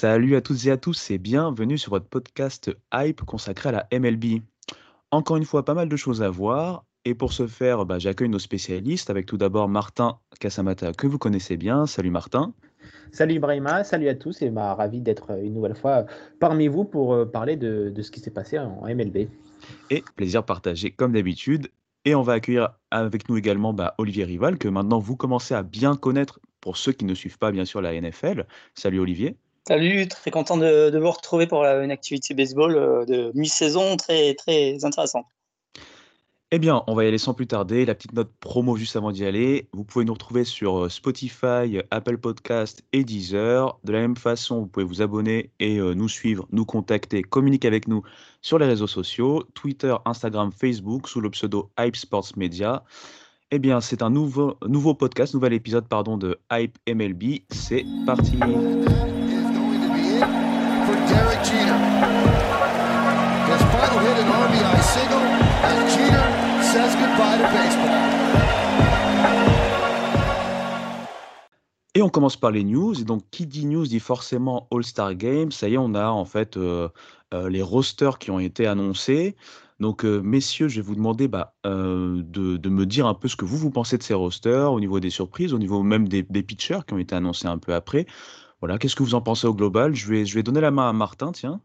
Salut à toutes et à tous et bienvenue sur votre podcast Hype consacré à la MLB. Encore une fois, pas mal de choses à voir. Et pour ce faire, bah, j'accueille nos spécialistes avec tout d'abord Martin Casamata, que vous connaissez bien. Salut Martin. Salut Ibrahima, salut à tous et bah, ravi d'être une nouvelle fois parmi vous pour euh, parler de, de ce qui s'est passé en MLB. Et plaisir partagé comme d'habitude. Et on va accueillir avec nous également bah, Olivier Rival, que maintenant vous commencez à bien connaître pour ceux qui ne suivent pas bien sûr la NFL. Salut Olivier. Salut, très content de, vous retrouver pour une activité baseball euh, de mi-saison très, très intéressante. Eh bien, on va y aller sans plus tarder. La petite note promo juste avant d'y aller. Vous pouvez nous retrouver sur euh, Spotify, Apple Podcast et Deezer. De la même façon, vous pouvez vous abonner et euh, nous suivre, nous contacter, communiquer avec nous sur les réseaux sociaux, Twitter, Instagram, Facebook, sous le pseudo Hype Sports Media. Eh bien, c'est un nouveau, nouveau podcast, nouvel épisode pardon, de Hype MLB. C'est parti. Et on commence par les news. Et donc, qui dit news dit forcément All-Star Game. Ça y est, on a en fait euh, euh, les rosters qui ont été annoncés. Donc, euh, messieurs, je vais vous demander bah, de, me dire un peu ce que vous, vous pensez de ces rosters, au niveau des surprises, au niveau même des pitchers qui ont été annoncés un peu après. Voilà, qu'est-ce que vous en pensez au global? Je vais, je vais donner la main à Martin, tiens.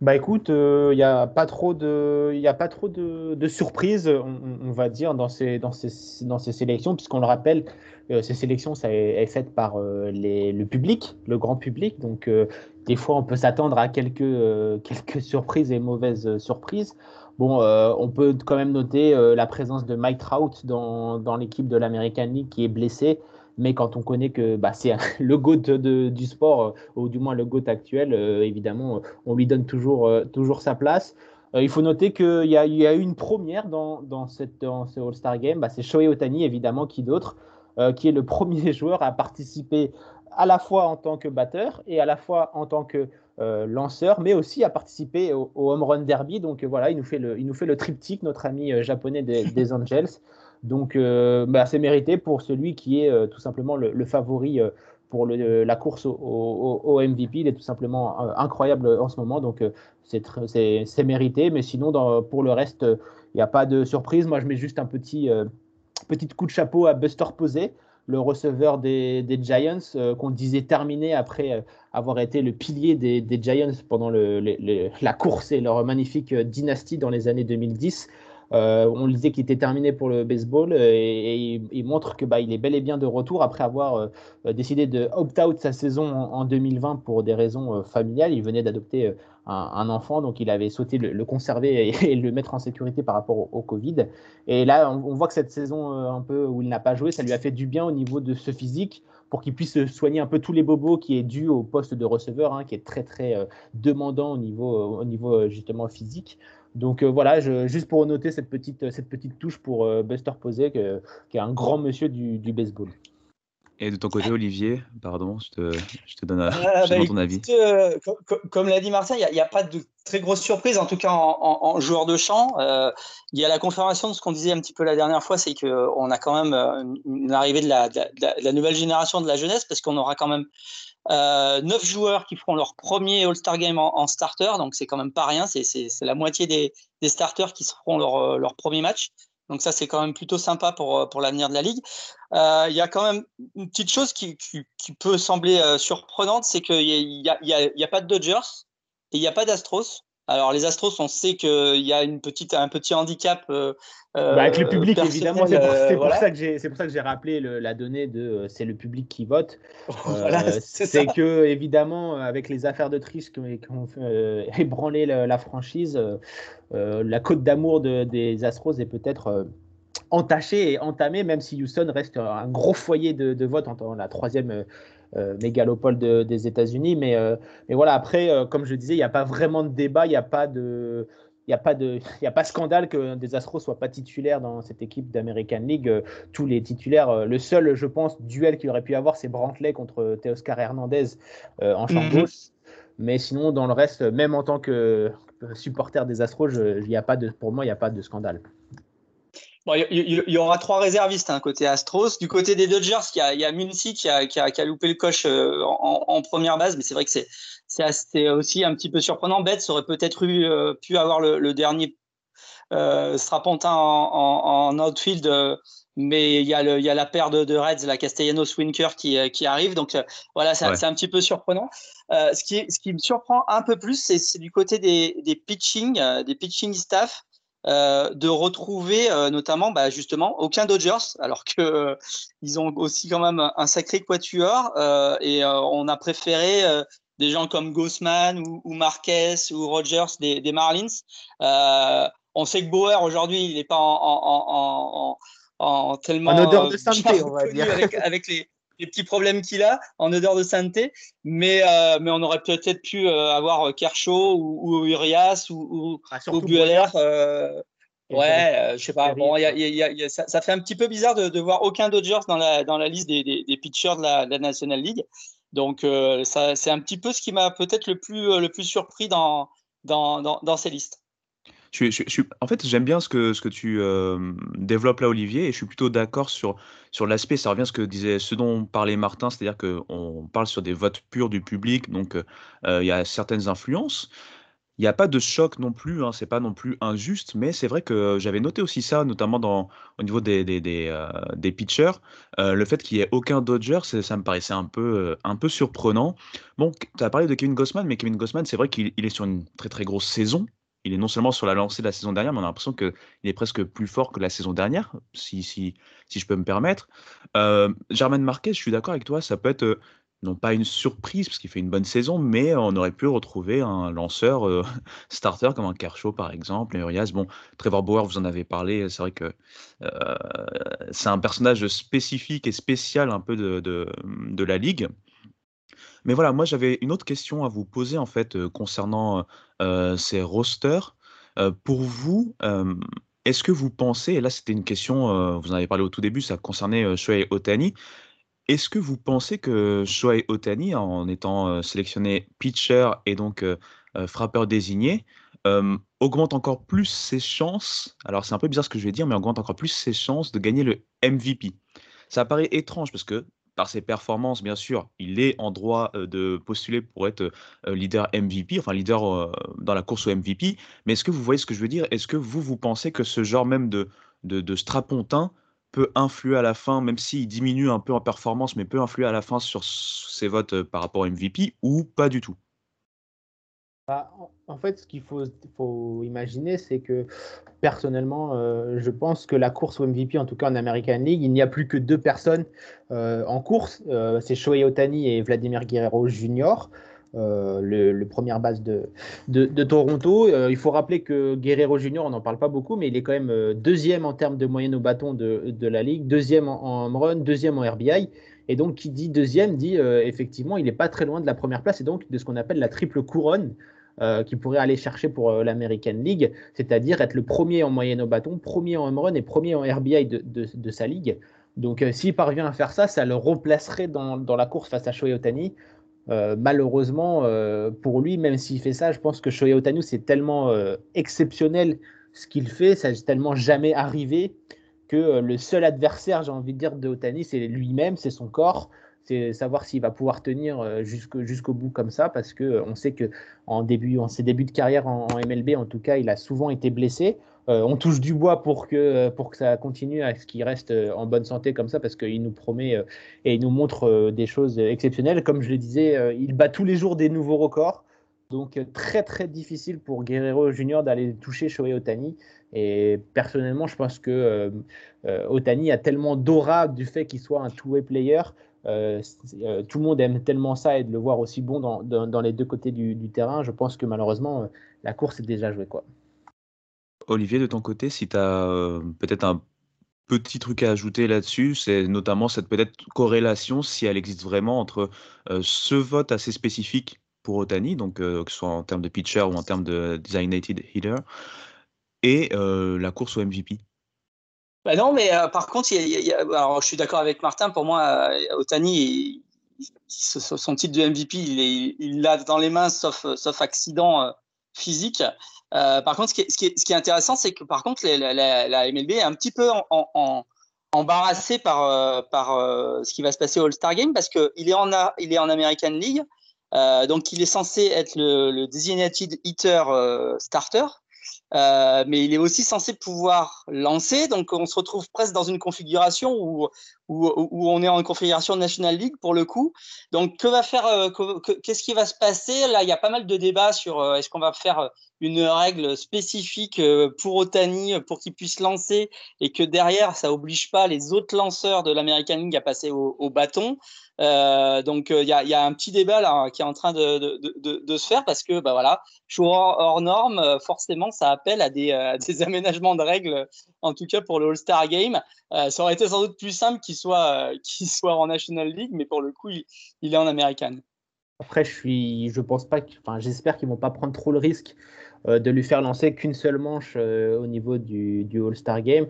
Bah écoute, il n'y a pas trop de, y a pas trop de, surprises, on, va dire, dans ces, dans ces, dans ces sélections, puisqu'on le rappelle, euh, ces sélections, ça est, est fait par euh, les, le public, le grand public. Donc, euh, des fois, on peut s'attendre à quelques, euh, quelques surprises et mauvaises euh, surprises. Bon, euh, on peut quand même noter euh, la présence de Mike Trout dans, dans l'équipe de l'American League qui est blessé. Mais quand on connaît que bah, c'est le GOAT du sport, euh, ou du moins le GOAT actuel, euh, évidemment, on lui donne toujours, euh, sa place. Il faut noter qu'il y a, eu une première dans, cette, ce All-Star Game. Bah, c'est Shohei Otani, évidemment, qui d'autre, qui est le premier joueur à participer à la fois en tant que batteur et à la fois en tant que lanceur, mais aussi à participer au, Home Run Derby. Donc voilà, il nous fait le, il triptyque, notre ami japonais des Angels. Donc euh, bah, c'est mérité pour celui qui est euh, tout simplement le, favori euh, pour la course au, MVP. Il est tout simplement incroyable en ce moment, donc c'est mérité. Mais sinon, pour le reste, il n'y a pas de surprise. Moi, je mets juste un petit, euh, petit coup de chapeau à Buster Posey, le receveur des, Giants, qu'on disait terminé après avoir été le pilier des, Giants pendant la course et leur magnifique dynastie dans les années 2010. Euh, on le disait qu'il était terminé pour le baseball euh, et, il, montre que bah, il est bel et bien de retour après avoir euh, décidé de opt-out sa saison en, en 2020 pour des raisons familiales. Il venait d'adopter un, enfant, donc il avait souhaité le, conserver et, le mettre en sécurité par rapport au, Covid. Et là, on, on voit que cette saison un peu où il n'a pas joué, ça lui a fait du bien au niveau de ce physique pour qu'il puisse soigner un peu tous les bobos qui est dû au poste de receveur, hein, qui est très très euh, demandant au niveau, au niveau euh, justement physique. Donc euh, voilà, juste pour noter cette petite, cette petite touche pour euh, Buster Posey, qui est un grand monsieur du, du baseball. Et de ton côté, Olivier, pardon, je te, je te donne, à- Euh, je bah, ton avis. euh, co- co- comme l'a dit Martin, il n'y a, pas de très grosse surprise, en tout cas en, en- en joueur de champ. Euh, il y a la confirmation de ce qu'on disait un petit peu la dernière fois, c'est qu'on a quand même euh, une, arrivée de la, de la- de la- de la nouvelle génération de la jeunesse, parce qu'on aura quand même euh, neuf joueurs qui feront leur premier All-Star Game en, en starter, donc c'est quand même pas rien, c'est la moitié des, des starters qui feront leur, euh, leur premier match. Donc ça, c'est quand même plutôt sympa pour, euh, pour l'avenir de la Ligue. Euh, Il y a quand même une petite chose qui, qui, qui peut sembler euh, surprenante, c'est qu'il n'y a, il y a, y a pas de Dodgers et il n'y a pas d'Astros. Alors les Astros, on sait qu'il y a une petite, un petit handicap. Euh, bah, avec le public, évidemment, c'est pour, pour voilà. ça que j'ai, c'est pour ça que j'ai rappelé le- la donnée de euh, c'est le public qui vote. Voilà, Euh, c'est que évidemment, avec les affaires de triche qui ont, euh, ébranlé la, la franchise, euh, euh, la côte d'amour de- des Astros est peut-être euh, entachée et entamée, même si Houston reste un gros foyer de, de vote en tant la troisième euh, euh, mégalopole de- des États-Unis. Mais, euh, mais voilà, après, euh, comme je disais, il n'y a pas vraiment de débat, il n'y a pas de. Il n'y a, pas de- y a pas scandale que des Astros soient pas titulaires dans cette équipe d'American League. Euh, Tous les titulaires, euh, le seul, je pense, duel qu'il aurait pu avoir, c'est Brantley contre Teoscar Hernandez euh, en champ Mhm. gauche. Mais sinon, dans le reste, même en tant que supporter des Astros, il y a pas de, pour moi, il n'y a pas de scandale. Bon, il y, il- il y aura trois réservistes hein, côté Astros. Du côté des Dodgers, il y a, il y a Muncy qui a, qui, a, qui a loupé le coche euh, en, en première base, mais c'est vrai que c'est aussi un petit peu surprenant. Betts aurait peut-être eu, euh, pu avoir le, le dernier euh, strapontin en, en, en outfield, euh, mais il y, a le, il y a la paire de, de Reds, la Castellanos-Winker qui, qui arrive. Donc voilà, c'est Ouais. un petit peu surprenant. Ce, qui, ce qui me surprend un peu plus, c'est du côté des, des pitching, des pitching staff. Euh, de retrouver euh, notamment bah, justement aucun Dodgers alors que euh, ils ont aussi quand même un sacré quatuor et on a préféré des gens comme Gossman ou, ou Marquez ou Rogers des, des Marlins. On sait que Bauer aujourd'hui il n'est pas en, en, en, en, en tellement En odeur de sainteté, on va dire. avec, avec les, les petits problèmes qu'il a en odeur de sainteté, mais euh, mais on aurait peut-être pu euh, avoir Kershaw ou, ou Urias ou, ou, Ah, ou euh, Et ouais, euh, je sais pas. Bon, y a- y a- y a- ça, ça fait un petit peu bizarre de, de voir aucun Dodgers dans la, dans la liste des, des, des pitchers de la, de la National League. Donc, euh, ça, c'est un petit peu ce qui m'a peut-être le plus, euh, le plus surpris dans, dans, dans, dans ces listes. En fait, j'aime bien ce que, ce que tu euh, développes là, Olivier, et je suis plutôt d'accord sur, sur l'aspect. Ça revient à ce que disait, ce dont parlait Martin, c'est-à-dire qu'on parle sur des votes purs du public, donc euh, il y a certaines influences. Il n'y a pas de choc non plus, hein, c'est pas non plus injuste, mais c'est vrai que j'avais noté aussi ça, notamment au niveau des, des, des, euh, pitchers. Le fait qu'il n'y ait aucun Dodger, ça me paraissait un peu, un peu surprenant. Bon, tu as parlé de Kevin Gossman, mais Kevin Gossman, c'est vrai qu'il il est sur une très très grosse saison. Il est non seulement sur la lancée de la saison dernière, mais on a l'impression qu'il est presque plus fort que la saison dernière, si, si, si je peux me permettre. Euh, Germain Marquez, je suis d'accord avec toi, ça peut être euh, non pas une surprise, parce qu'il fait une bonne saison, mais on aurait pu retrouver un lanceur euh, starter comme un Kershaw par exemple, et Urias. Bon, Trevor Bauer, vous en avez parlé, c'est vrai que euh, c'est un personnage spécifique et spécial un peu de, de, de la ligue. Mais voilà, moi j'avais une autre question à vous poser en fait euh, concernant euh, ces rosters. Euh, pour vous, est-ce que vous pensez, et là c'était une question, vous en avez parlé au tout début, ça concernait Shohei Ohtani, est-ce que vous pensez que Shohei Ohtani, en étant sélectionné pitcher et donc frappeur désigné, augmente encore plus ses chances, alors c'est un peu bizarre ce que je vais dire, mais augmente encore plus ses chances de gagner le MVP Ça paraît étrange parce que par ses performances, bien sûr, il est en droit de postuler pour être leader MVP, enfin leader dans la course au MVP. Mais est-ce que vous voyez ce que je veux dire? Est-ce que vous, vous pensez que ce genre même de, de, strapontin peut influer à la fin, même s'il diminue un peu en performance, mais peut influer à la fin sur ses votes par rapport au MVP ou pas du tout? Bah, en- fait, ce qu'il faut, imaginer, c'est que personnellement, euh, je pense que la course au MVP, en tout cas en American League, il n'y a plus que deux personnes euh, en course. Euh, c'est Shohei Ohtani et Vladimir Guerrero Jr., le, le première base de, Toronto. Il faut rappeler que Guerrero Jr., on n'en parle pas beaucoup, mais il est quand même deuxième en termes de moyenne au bâton de, la Ligue, deuxième en, en run, deuxième en RBI. Et donc, qui dit deuxième dit effectivement, il n'est pas très loin de la première place et donc de ce qu'on appelle la triple couronne euh, qu'il pourrait aller chercher pour euh, l'American League, c'est-à-dire être le premier en moyenne au bâton, premier en home run et premier en RBI de, de, sa ligue. Donc, euh, s'il parvient à faire ça, ça le replacerait dans, dans la course face à Shohei Ohtani. Euh, malheureusement, pour lui, même s'il fait ça, je pense que Shohei Ohtani, c'est tellement exceptionnel ce qu'il fait, ça n'est tellement jamais arrivé que le seul adversaire, j'ai envie de dire, de Ohtani, c'est lui-même, c'est son corps. C'est savoir s'il va pouvoir tenir euh, jusqu'au bout comme ça, parce que euh, on sait que en début, en ses débuts de carrière en, MLB, en tout cas, il a souvent été blessé. Euh, on touche du bois pour que, pour que ça continue à ce qu'il reste en bonne santé comme ça, parce qu'il nous promet et il nous montre des choses exceptionnelles. Comme je le disais, il bat tous les jours des nouveaux records. Donc très très difficile pour Guerrero Junior d'aller toucher Shohei Otani. Et personnellement, je pense que Otani a tellement d'aura du fait qu'il soit un two-way player. Tout le monde aime tellement ça et de le voir aussi bon dans, dans, les deux côtés du, terrain. Je pense que malheureusement, la course est déjà jouée. Quoi. Olivier, de ton côté, si tu as peut-être un petit truc à ajouter là-dessus, c'est notamment cette peut-être corrélation, si elle existe vraiment, entre ce vote assez spécifique pour Otani, donc que ce soit en termes de pitcher ou en termes de designated hitter, et la course au MVP. Bah non, mais par contre, alors, je suis d'accord avec Martin. Pour moi, Otani, son titre de MVP, il l'a dans les mains, sauf, accident physique. Euh, par contre, ce qui est, intéressant, c'est que par contre, la, MLB est un petit peu embarrassée par, euh, euh, ce qui va se passer au All-Star Game parce qu'il est, en il est en American League. donc, il est censé être le, le designated hitter starter. Euh, mais il est aussi censé pouvoir lancer. Donc, on se retrouve presque dans une configuration où, où, où on est en configuration National League pour le coup. Donc, que va faire, euh, qu'est-ce qui va se passer? Là, il y a pas mal de débats sur euh, est-ce qu'on va faire une règle spécifique pour Otani pour qu'il puisse lancer et que derrière, ça oblige pas les autres lanceurs de l'American League à passer au, au bâton? Euh, donc il y, a un petit débat là qui est en train de, se faire parce que bah voilà, hors, hors norme, forcément ça appelle à des, aménagements de règles, en tout cas pour le All-Star Game. Euh, ça aurait été sans doute plus simple qu'il soit, qu'il soit en National League, mais pour le coup il, est en American. Après, je suis, je pense pas, enfin, j'espère qu'ils vont pas prendre trop le risque euh, de lui faire lancer qu'une seule manche euh, au niveau du All-Star Game.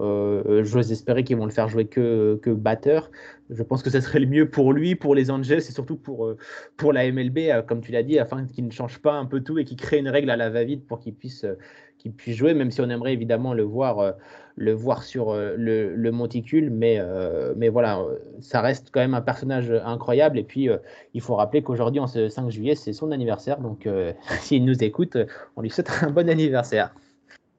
Euh, J'ose espérer qu'ils vont le faire jouer que, que batteur. Je pense que ce serait le mieux pour lui, pour les Angels et surtout pour, euh, pour la MLB, euh, comme tu l'as dit, afin qu'il ne change pas un peu tout et qu'il crée une règle à la va-vite pour qu'il puisse, qu'il puisse jouer, même si on aimerait évidemment le voir, le voir sur le, le, monticule. Mais, mais voilà, ça reste quand même un personnage incroyable. Et puis, il faut rappeler qu'aujourd'hui, en ce 5 juillet, c'est son anniversaire. Donc, s'il nous écoute, on lui souhaite un bon anniversaire.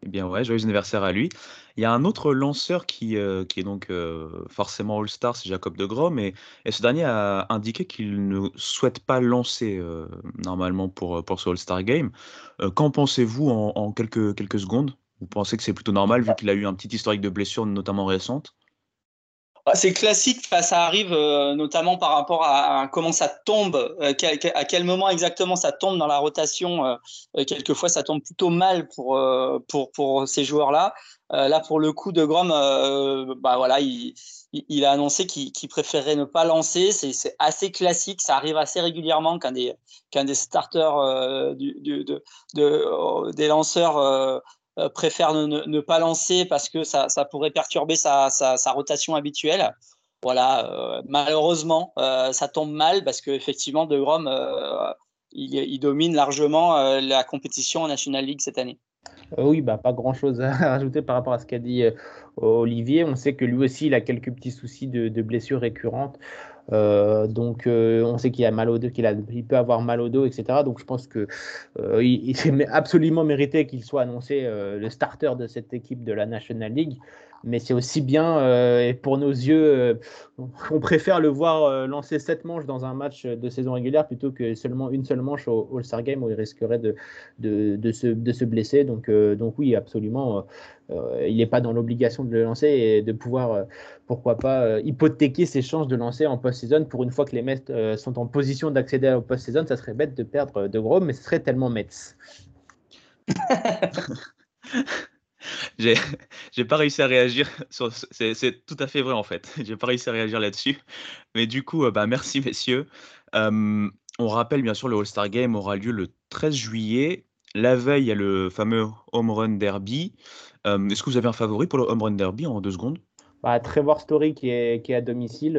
Eh bien ouais, joyeux anniversaire à lui. Il y a un autre lanceur qui, euh, qui est donc euh, forcément All-Star, c'est Jacob de Grom, et, et ce dernier a indiqué qu'il ne souhaite pas lancer euh, normalement pour, pour ce All-Star Game. Qu'en pensez-vous en, en, quelques, quelques secondes? Vous pensez que c'est plutôt normal vu qu'il a eu un petit historique de blessures, notamment récentes ah, c'est classique, ça arrive euh, notamment par rapport à, comment ça tombe, euh, à quel moment exactement ça tombe dans la rotation. Euh, quelquefois, ça tombe plutôt mal pour, pour, pour ces joueurs-là. là, pour le coup de Grom, bah, voilà, il, a annoncé qu'il qu préférait ne pas lancer. C'est assez classique, ça arrive assez régulièrement qu'un des, qu'un des starters du, du, de, de, des lanceurs préfère ne, pas lancer parce que ça, pourrait perturber sa, rotation habituelle. Voilà, euh, malheureusement, euh, ça tombe mal parce qu'effectivement, De Grom, euh, il, domine largement euh, la compétition en National League cette année. Oui, bah, pas grand-chose à rajouter par rapport à ce qu'a dit Olivier. On sait que lui aussi, il a quelques petits soucis de blessures récurrentes. Euh, donc, euh, on sait qu'il a mal au dos, qu'il peut avoir mal au dos, etc. Donc, je pense que euh, il, absolument mérité qu'il soit annoncé euh, le starter de cette équipe de la National League mais c'est aussi bien, euh, et pour nos yeux, euh, on préfère le voir euh, lancer sept manches dans un match de saison régulière plutôt que seulement une seule manche au All-Star Game où il risquerait de, de, se, de se, blesser. Donc, donc oui, absolument, il n'est pas dans l'obligation de le lancer et de pouvoir, pourquoi pas, hypothéquer ses chances de lancer en post-saison pour une fois que les Mets sont en position d'accéder au post-saison. Ça serait bête de perdre de gros, mais ce serait tellement Mets. J'ai, pas réussi à réagir sur. C'est, tout à fait vrai en fait. J'ai pas réussi à réagir là-dessus. Mais du coup, euh, bah, merci messieurs. Euh, on rappelle bien sûr le All-Star Game aura lieu le 13 juillet. La veille, il y a le fameux Home Run Derby. Euh, est-ce que vous avez un favori pour le Home Run Derby en deux secondes? Bah, Trevor Story qui est, qui est à domicile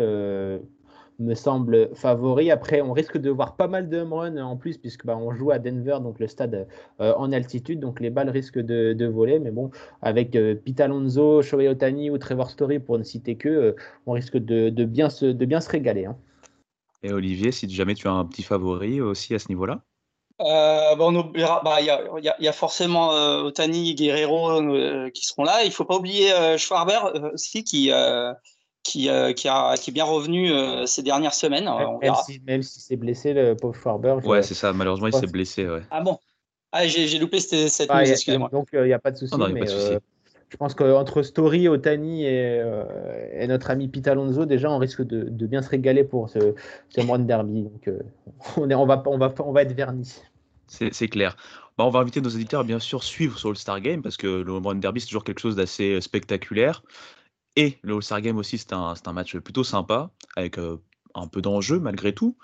me semble favori. Après, on risque de voir pas mal de home run en plus, puisque bah, on joue à Denver, donc le stade euh, en altitude, donc les balles risquent de, de voler. Mais bon, avec euh, Pete Alonso, Shohei Otani ou Trevor Story, pour ne citer que, euh, on risque de, de, bien se, de bien se régaler. Hein. Et Olivier, si jamais tu as un petit favori aussi à ce niveau-là? Euh, bon, on oubliera, bah, il y, a, y, a, forcément euh, Otani et Guerrero euh, qui seront là. Il faut pas oublier Schwarber aussi qui, qui, qui, a, qui est bien revenu ces dernières semaines. Même, si, même si c'est blessé, le pauvre Schwarber. Ouais, c'est ça. Malheureusement, il s'est blessé. Ouais. Ah bon ah, J'ai loupé cette, cette ah, excusez-moi. Donc, il n'y a pas de souci. mais, je pense qu'entre Story, Otani et, et, notre ami Pete Alonso, déjà, on risque de, de bien se régaler pour ce, ce Run Derby. Donc, on, est, on, va, on, va, on va être vernis. C'est clair. Bah, on va inviter nos éditeurs à bien sûr suivre sur le Star Game parce que le Home Run Derby c'est toujours quelque chose d'assez euh, spectaculaire. Et le All-Star Game aussi c'est un, match plutôt sympa avec euh, un peu d'enjeu malgré tout.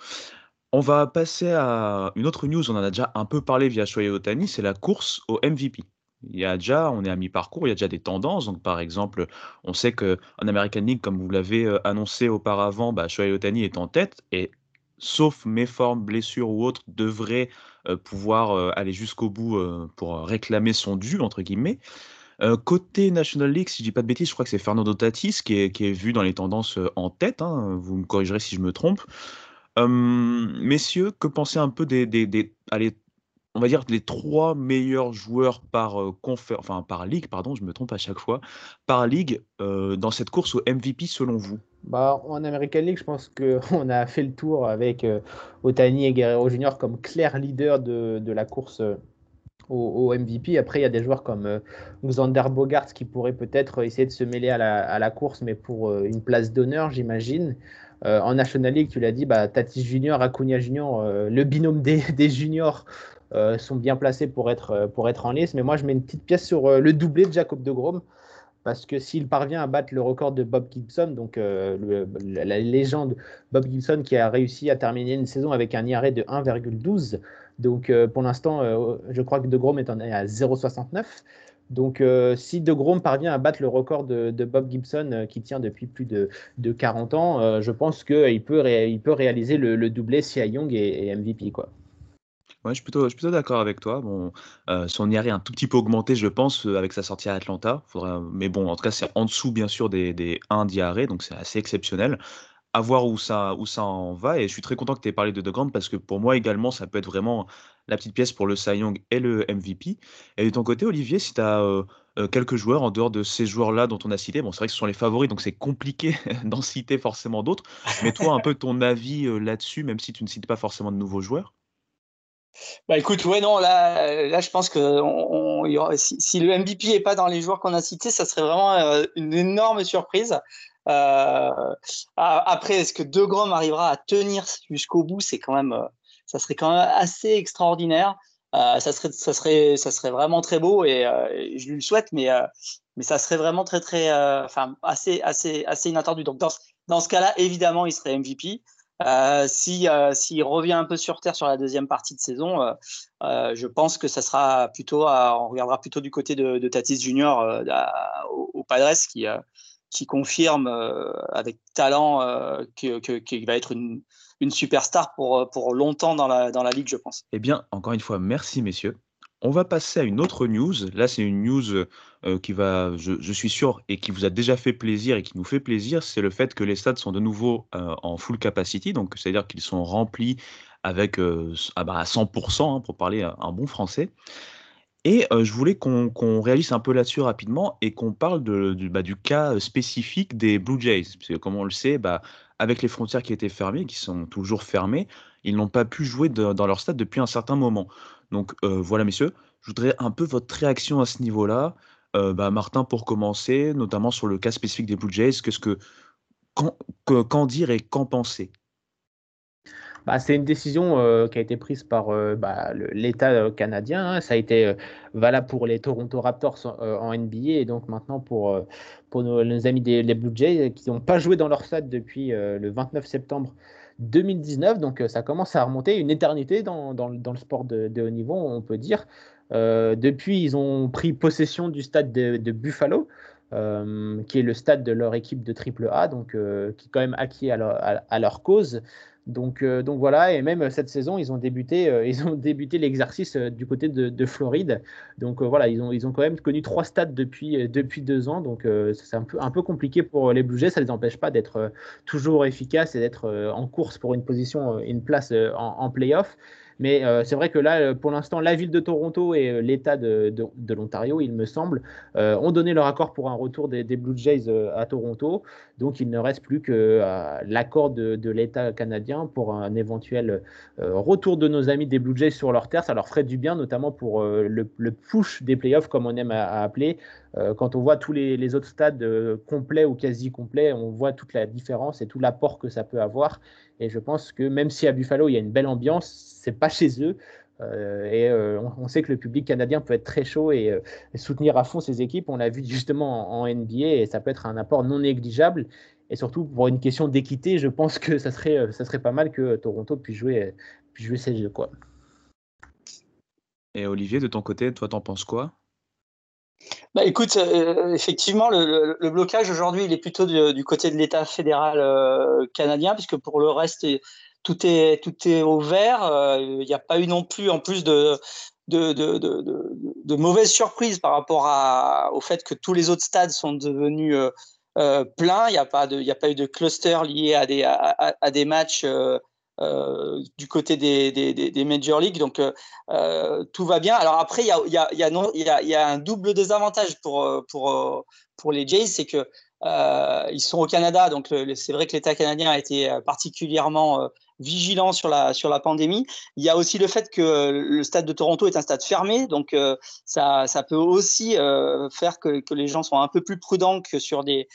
On va passer à une autre news, on en a déjà un peu parlé via Shohei Otani, c'est la course au MVP. Il y a déjà, on est à mi-parcours, il y a déjà des tendances. Donc, par exemple, on sait qu'en American League, comme vous l'avez euh, annoncé auparavant, bah, Shohei Otani est en tête et sauf méforme, blessure ou autre, devrait euh, pouvoir aller jusqu'au bout pour réclamer son dû, entre guillemets. Côté National League, si je dis pas de bêtises, je crois que c'est Fernando Tatis qui est, vu dans les tendances en tête. Hein, vous me corrigerez si je me trompe. messieurs, que pensez un peu des, des, on va dire les trois meilleurs joueurs par enfin par ligue, pardon, je me trompe à chaque fois, par ligue dans cette course au MVP selon vous? Bah, en American League, je pense qu'on a fait le tour avec euh, Otani et Guerrero Junior comme clair leader de, de la course euh, au, MVP. Après, il y a des joueurs comme euh, Xander Bogart qui pourraient peut-être essayer de se mêler à la, course, mais pour euh, une place d'honneur, j'imagine. en National League, tu l'as dit, bah, Tatis Junior, Acuna Junior, le binôme des, des juniors sont bien placés pour être, pour être en lice. Mais moi, je mets une petite pièce sur le doublé de Jacob de Grom parce que s'il parvient à battre le record de Bob Gibson, donc euh, la légende Bob Gibson qui a réussi à terminer une saison avec un IRA de 1,12, donc euh, pour l'instant, euh, je crois que De Grom est à 0,69. Donc, si De Grom parvient à battre le record de, Bob Gibson qui tient depuis plus de, 40 ans, je pense qu'il peut, réaliser le, doublé Cy Young et, et MVP. Quoi. Ouais, je suis plutôt, d'accord avec toi. Bon, euh, son IRA est un tout petit peu augmenté, je pense, euh, avec sa sortie à Atlanta. Faudra, mais bon, en tout cas, c'est en dessous, bien sûr, des, des 1 d'IRA, donc c'est assez exceptionnel. À voir où ça, où ça en va. Et je suis très content que tu aies parlé de De Grande parce que pour moi également, ça peut être vraiment la petite pièce pour le Cy Young et le MVP. Et de ton côté, Olivier, si tu as euh, quelques joueurs en dehors de ces joueurs-là dont on a cité, bon, c'est vrai que ce sont les favoris, donc c'est compliqué d'en citer forcément d'autres. Mais toi, un peu ton avis là-dessus, même si tu ne cites pas forcément de nouveaux joueurs bah écoute, ouais, non, là, là je pense que si, le MVP n'est pas dans les joueurs qu'on a cités, ça serait vraiment euh, une énorme surprise. Euh, après, est-ce que De Grom arrivera à tenir jusqu'au bout? C'est quand même, euh, ça serait quand même assez extraordinaire. ça serait, ça serait, ça serait vraiment très beau et, je lui le souhaite, mais, mais ça serait vraiment très, très, enfin, assez, assez, assez inattendu. Donc dans, dans ce cas-là, évidemment, il serait MVP. Euh, si euh, s'il revient un peu sur terre sur la deuxième partie de saison, euh, je pense que ça sera plutôt, on regardera plutôt du côté de, Tatis Junior au, Padres qui qui confirme avec talent qu'il va être une, une superstar pour, pour longtemps dans la, dans la ligue, je pense. Eh bien, encore une fois, merci messieurs. On va passer à une autre news. Là, c'est une news euh, qui va, je, suis sûr, et qui vous a déjà fait plaisir et qui nous fait plaisir, c'est le fait que les stades sont de nouveau euh, en full capacity, donc c'est-à-dire qu'ils sont remplis avec euh, ah bah, à 100%, hein, pour parler un bon français. Et je voulais qu'on réalise un peu là-dessus rapidement et qu'on parle bah, du, cas spécifique des Blue Jays. Parce que comme on le sait, bah, avec les frontières qui étaient fermées, qui sont toujours fermées, ils n'ont pas pu jouer dans leur stade depuis un certain moment. Donc euh, voilà, messieurs, je voudrais un peu votre réaction à ce niveau-là. Euh, bah, Martin, pour commencer, notamment sur le cas spécifique des Blue Jays, qu'est-ce que qu'en dire et qu'en penser? Bah, c'est une décision euh, qui a été prise par bah, l'État canadien. Hein. Ça a été valable pour les Toronto Raptors en NBA et donc maintenant pour, pour nos, amis des Blue Jays qui n'ont pas joué dans leur stade depuis le 29 septembre 2019. Donc euh, ça commence à remonter une éternité dans, dans, le sport de, haut niveau, on peut dire. Euh, depuis, ils ont pris possession du stade de, Buffalo. Euh, qui est le stade de leur équipe de triple A, donc qui est quand même acquis à leur, à leur cause. Donc, euh, donc voilà, et même cette saison, ils ont débuté, euh, ils ont débuté l'exercice euh, du côté de, Floride. Donc voilà, ils ont, ils ont quand même connu trois stades depuis, depuis deux ans. Donc c'est un peu, un peu compliqué pour les Blue. Ça ne les empêche pas d'être toujours efficaces et d'être en course pour une position, une place en, en playoff. Mais euh, c'est vrai que là, euh, pour l'instant, la ville de Toronto et euh, l'État de, l'Ontario, il me semble, ont donné leur accord pour un retour des, Blue Jays à Toronto. Donc il ne reste plus que l'accord de, l'État canadien pour un éventuel retour de nos amis des Blue Jays sur leur terre. Ça leur ferait du bien, notamment pour le, push des playoffs, comme on aime à, appeler. quand on voit tous les, les autres stades complets ou quasi complets, on voit toute la différence et tout l'apport que ça peut avoir. Et je pense que même si à Buffalo, il y a une belle ambiance, c'est pas chez eux. Euh, et euh, on, sait que le public canadien peut être très chaud et, euh, soutenir à fond ses équipes. On l'a vu justement en, NBA et ça peut être un apport non négligeable. Et surtout pour une question d'équité, je pense que ça serait, ça serait pas mal que Toronto puisse jouer, puisse jouer ces jeux. Quoi. Et Olivier, de ton côté, toi, t'en penses quoi? Bah, écoute, euh, effectivement, le, blocage aujourd'hui, il est plutôt du, côté de l'État fédéral euh, canadien, puisque pour le reste, tout est tout est au vert. Euh, il n'y a pas eu non plus, en plus de de, de, de, mauvaises surprises par rapport au fait que tous les autres stades sont devenus pleins. Il n'y a pas a pas eu de cluster lié à des à des matchs euh, du côté des, Major League. Donc, euh, euh, tout va bien. Alors après, il y a, un double désavantage pour, les Jays, c'est que ils sont au Canada. Donc, c'est vrai que l'État canadien a été particulièrement vigilant sur la, pandémie. Il y a aussi le fait que le stade de Toronto est un stade fermé, donc ça, peut aussi faire que, les gens sont un peu plus prudents que sur des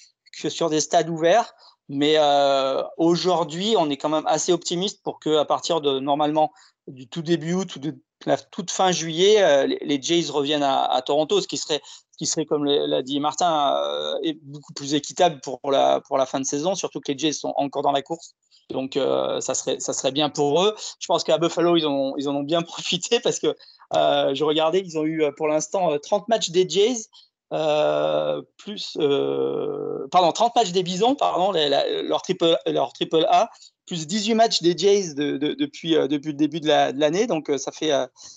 stades ouverts. Mais euh, aujourd'hui, on est quand même assez optimiste pour que, à partir de normalement du tout début août ou de la toute fin juillet, euh, les, Jays reviennent à, Toronto, ce qui serait, qui serait comme l'a dit Martin, euh, beaucoup plus équitable pour la, pour la fin de saison, surtout que les Jays sont encore dans la course. Donc, ça, serait, ça serait bien pour eux. Je pense qu'à Buffalo, ils, ont, ils en ont bien profité parce que je regardais, ils ont eu pour l'instant 30 matchs des Jays plus, euh, pardon, 30 matchs des Bisons, pardon, leur, triple, leur triple A, plus 18 matchs des Jays euh, depuis le début de l'année. donc, ça fait,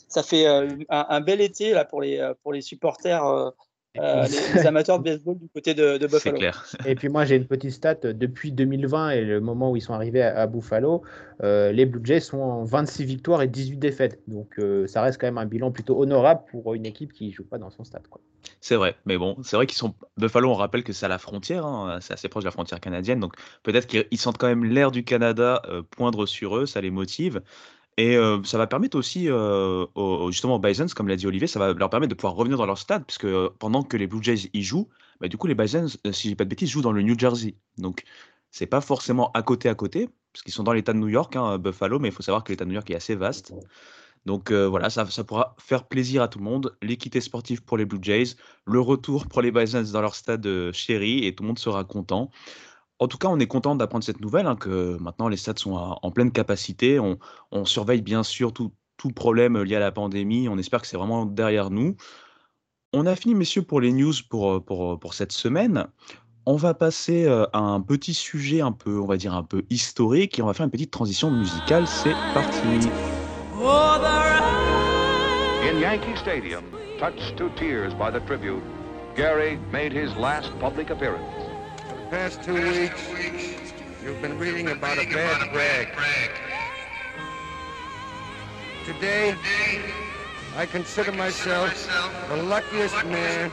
ça fait un, bel été là, pour, les, pour les supporters euh, les, amateurs de baseball du côté de, de Buffalo. Clair. Et puis moi j'ai une petite stat depuis 2020 et le moment où ils sont arrivés à, Buffalo, euh, les Blue Jays sont en 26 victoires et 18 défaites. Donc euh, ça reste quand même un bilan plutôt honorable pour une équipe qui joue pas dans son stade. C'est vrai, mais bon, c'est vrai qu'ils sont Buffalo. On rappelle que c'est à la frontière, hein, c'est assez proche de la frontière canadienne, donc peut-être qu'ils sentent quand même l'air du Canada poindre sur eux, ça les motive. Et ça va permettre aussi, aux justement aux Bisons, comme l'a dit Olivier, ça va leur permettre de pouvoir revenir dans leur stade puisque, pendant que les Blue Jays y jouent, bah, du coup les Bisons, si je dis pas de bêtises, jouent dans le New Jersey. Donc c'est pas forcément à côté, à côté, parce qu'ils sont dans l'État de New York, hein, Buffalo, mais il faut savoir que l'État de New York est assez vaste. Donc voilà, ça ça pourra faire plaisir à tout le monde. L'équité sportive pour les Blue Jays, le retour pour les Bisons dans leur stade, chéri et tout le monde sera content. En tout cas, on est content d'apprendre cette nouvelle, hein, que maintenant les stades sont en pleine capacité. On, surveille bien sûr tout, problème lié à la pandémie. On espère que c'est vraiment derrière nous. On a fini, messieurs, pour les news pour, pour, cette semaine. On va passer euh, à un petit sujet un peu, on va dire, un peu historique et on va faire une petite transition musicale. C'est parti. In Yankee Stadium, touched to tears by the tribute, Gary made his last public appearance. Past two weeks, you've been reading about a bad brag. Today, I consider myself the luckiest man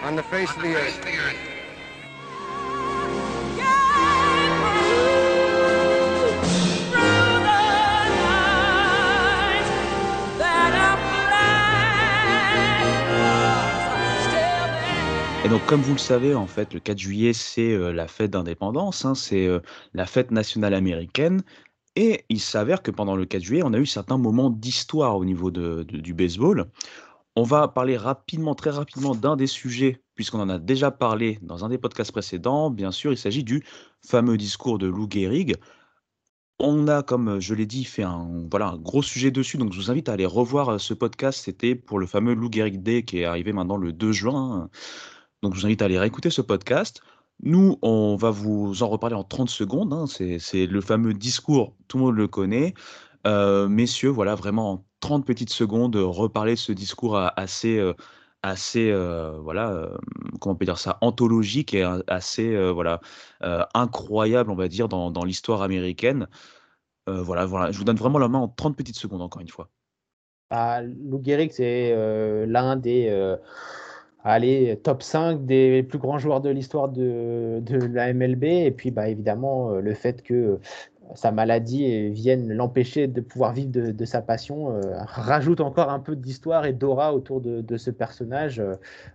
on the face of the earth. Comme vous le savez, en fait, le 4 juillet, c'est euh, la fête d'indépendance, hein, c'est euh, la fête nationale américaine. Et il s'avère que pendant le 4 juillet, on a eu certains moments d'histoire au niveau du baseball. On va parler rapidement, très rapidement, d'un des sujets, puisqu'on en a déjà parlé dans un des podcasts précédents. Bien sûr, il s'agit du fameux discours de Lou Gehrig. On a, comme je l'ai dit, fait un, un gros sujet dessus, donc je vous invite à aller revoir euh, ce podcast. C'était pour le fameux Lou Gehrig Day qui est arrivé maintenant le 2 juin. Donc, je vous invite à aller réécouter ce podcast. Nous, on va vous en reparler en 30 secondes. Hein. C'est le fameux discours, tout le monde le connaît. Euh, messieurs, voilà, vraiment en 30 petites secondes, reparler de ce discours assez, euh, assez euh, voilà, comment on peut dire ça, anthologique et assez voilà, incroyable, on va dire, dans, l'histoire américaine. Euh, voilà, voilà, je vous donne vraiment la main en 30 petites secondes, encore une fois. Bah, Lou Gehrig, c'est euh, l'un des euh, allez, top 5 des plus grands joueurs de l'histoire de, de la MLB. Et puis, bah, évidemment, le fait que sa maladie vienne l'empêcher de pouvoir vivre de, sa passion, euh, rajoute encore un peu d'histoire et d'aura autour de, ce personnage. Euh,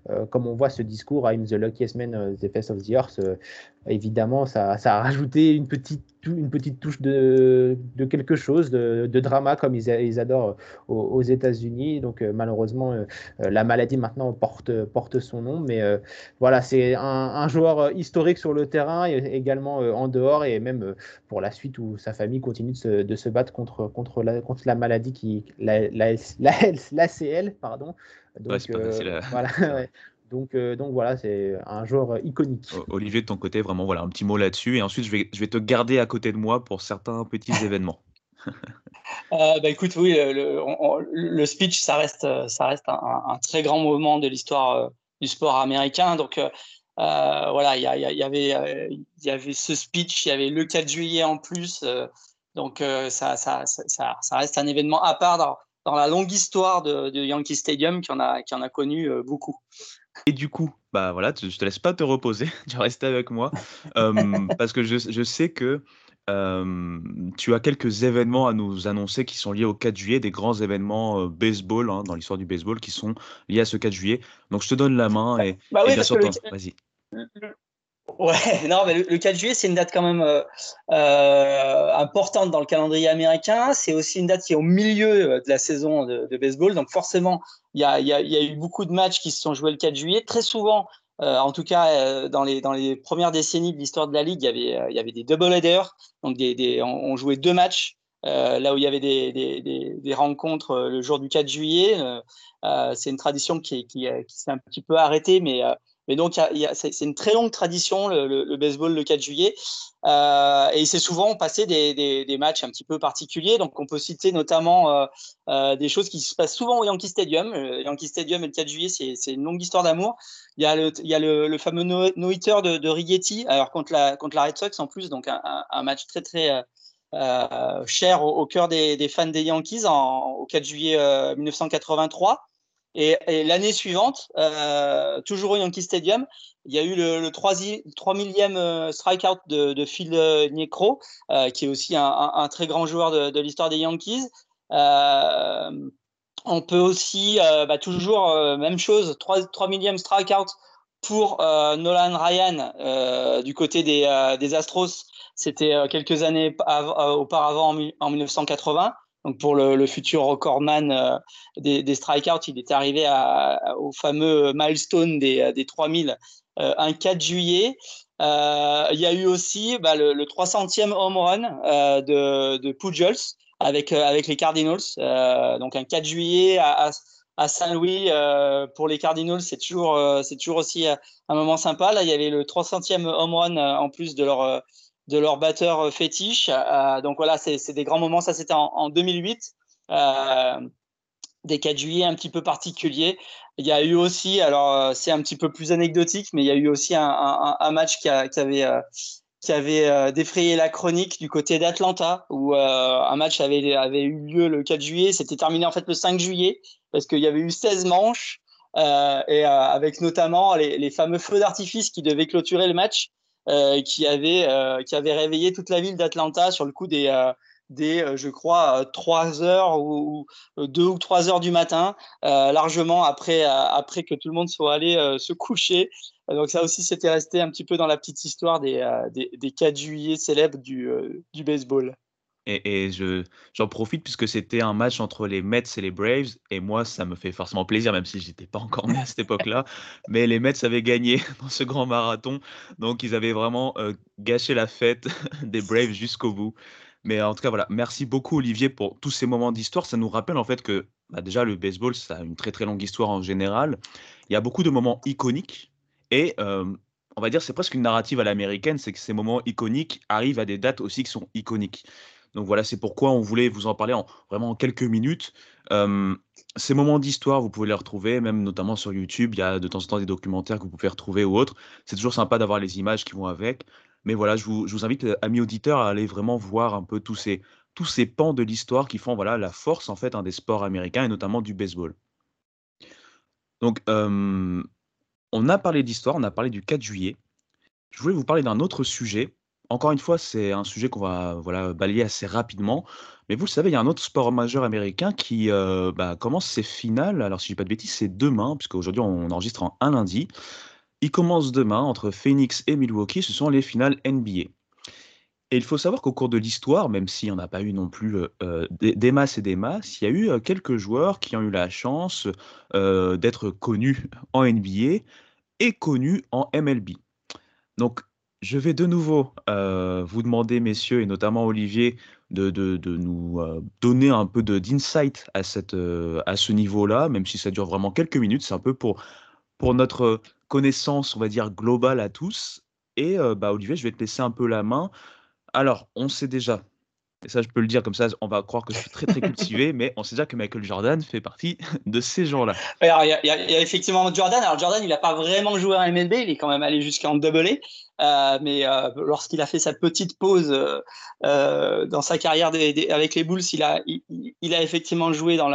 euh, comme on voit ce discours, I'm the luckiest man, the face of the earth, évidemment, ça, ça, a rajouté une petite, une petite touche de, de quelque chose, de, drama, comme ils, adorent aux, États-Unis. Donc, malheureusement, la maladie maintenant porte, porte son nom. Mais voilà, c'est un, joueur historique sur le terrain et également en dehors et même pour la suite sa famille continue de se, de se battre contre, contre, la, contre la maladie qui, la, la, l'ACL, pardon. Donc, ouais, voilà, Donc, euh, donc voilà, c'est un joueur iconique. Olivier, de ton côté, vraiment, voilà, un petit mot là-dessus. Et ensuite, je vais, je vais te garder à côté de moi pour certains petits événements. Euh, bah écoute, oui, le, le, speech, ça reste, ça reste un, très grand moment de l'histoire euh, du sport américain. Donc voilà, il y, avait, il y avait ce speech, il y avait le 4 juillet en plus. donc ça, ça, ça, reste un événement à part dans, la longue histoire de, Yankee Stadium qui en a, a connu beaucoup. Et du coup, bah voilà, je te laisse pas te reposer, tu vas rester avec moi, parce que je, je, sais que tu as quelques événements à nous annoncer qui sont liés au 4 juillet, des grands événements baseball hein, dans l'histoire du baseball qui sont liés à ce 4 juillet. Donc je te donne la main et, bah bien sûr, vas-y. Ouais, non, mais le, 4 juillet, c'est une date quand même euh, importante dans le calendrier américain. C'est aussi une date qui est au milieu de la saison de, baseball. Donc forcément, il y a, y, a, y a, eu beaucoup de matchs qui se sont joués le 4 juillet. Très souvent, en tout cas dans, les, dans les premières décennies de l'histoire de la Ligue, il y avait, il y avait des double headers. Donc on, jouait deux matchs. là où il y avait des, des, des, rencontres le jour du 4 juillet. c'est une tradition qui, qui, qui s'est un petit peu arrêtée, mais mais donc, c'est une très longue tradition, le, baseball le 4 juillet. Euh, et il s'est souvent passé des, matchs un petit peu particuliers. Donc, on peut citer notamment euh, euh, des choses qui se passent souvent au Yankee Stadium. Le Yankee Stadium et le 4 juillet, c'est une longue histoire d'amour. Il y a le, fameux no-hitter de, de Rigetti, alors contre la, contre la Red Sox en plus. Donc, un, match très, très cher au, cœur des, des, fans des Yankees en, au 4 juillet 1983. Et, l'année suivante, euh, toujours au Yankee Stadium, il y a eu le, le 3, 3 millième euh, strikeout de, de Phil euh, Necro, qui est aussi un, très grand joueur de, l'histoire des Yankees. On peut aussi, bah, toujours, même chose, 3, 3 millième strikeout pour Nolan Ryan du côté des, Astros. C'était quelques années auparavant en 1980. Donc pour le, futur recordman euh, des, des strikeouts, il est arrivé au fameux milestone des, des 3000 euh, un 4 juillet. Euh, il y a eu aussi bah, le, le 300e home run euh, de, Pujols avec, euh, les Cardinals. donc un 4 juillet à Saint-Louis pour les Cardinals, c'est toujours, c'est toujours aussi un moment sympa. Là, il y avait le 300e home run en plus de leur de leur batteur euh, fétiche. Euh, donc voilà, c'est des grands moments. Ça, c'était en, en, 2008. Euh, des 4 juillet un petit peu particuliers. Il y a eu aussi, alors c'est un petit peu plus anecdotique, mais il y a eu aussi un, match qui, avait, qui avait défrayé la chronique du côté d'Atlanta, où un match avait, eu lieu le 4 juillet. C'était terminé en fait le 5 juillet, parce qu'il y avait eu 16 manches, et avec notamment les fameux feux d'artifice qui devaient clôturer le match. Euh, qui avait euh, qui avait réveillé toute la ville d'Atlanta sur le coup des euh, des, je crois, 3 heures ou, 2 ou 3 heures du matin, euh, largement après, après que tout le monde soit allé euh, se coucher. Donc ça aussi, c'était resté un petit peu dans la petite histoire des, euh, des, des 4 juillet célèbres du, du baseball. Et, et je, j'en profite puisque c'était un match entre les Mets et les Braves. Et moi, ça me fait forcément plaisir, même si je n'étais pas encore né à cette époque-là. Mais les Mets avaient gagné dans ce grand marathon. Donc, ils avaient vraiment euh, gâché la fête des Braves jusqu'au bout. Mais en tout cas, voilà. Merci beaucoup, Olivier, pour tous ces moments d'histoire. Ça nous rappelle en fait que bah, déjà, le baseball, ça a une très très longue histoire en général. Il y a beaucoup de moments iconiques. Et euh, on va dire, c'est presque une narrative à l'américaine, c'est que ces moments iconiques arrivent à des dates aussi qui sont iconiques. Donc voilà, c'est pourquoi on voulait vous en parler en vraiment en quelques minutes. Ces moments d'histoire, vous pouvez les retrouver, même notamment sur YouTube. Il y a de temps en temps des documentaires que vous pouvez retrouver ou autres. C'est toujours sympa d'avoir les images qui vont avec. Mais voilà, je vous, invite, amis auditeurs, à aller vraiment voir un peu tous ces pans de l'histoire qui font voilà la force en fait des sports américains et notamment du baseball. Donc, on a parlé d'histoire, on a parlé du 4 juillet. Je voulais vous parler d'un autre sujet. Encore une fois, c'est un sujet qu'on va voilà, balayer assez rapidement. Mais vous le savez, il y a un autre sport majeur américain qui bah, commence ses finales. Alors, si je dis pas de bêtises, c'est demain, puisqu'aujourd'hui on enregistre en un lundi. Il commence demain entre Phoenix et Milwaukee. Ce sont les finales NBA. Et il faut savoir qu'au cours de l'histoire, même si on n'a pas eu non plus des, masses et des masses, il y a eu quelques joueurs qui ont eu la chance d'être connus en NBA et connus en MLB. Donc, je vais de nouveau vous demander, messieurs, et notamment Olivier, de, nous donner un peu d'insight à, à ce niveau-là, même si ça dure vraiment quelques minutes. C'est un peu pour, pour notre connaissance, on va dire, globale à tous. Et bah, Olivier, je vais te laisser un peu la main. Alors, on sait déjà, et ça je peux le dire comme ça, on va croire que je suis très très cultivé, mais on sait déjà que Michael Jordan fait partie de ces gens-là. Alors, il y, a effectivement Jordan. Alors, Jordan, il n'a pas vraiment joué en MLB, il est quand même allé jusqu'en double A. mais lorsqu'il a fait sa petite pause dans sa carrière avec les Bulls, il a, effectivement joué dans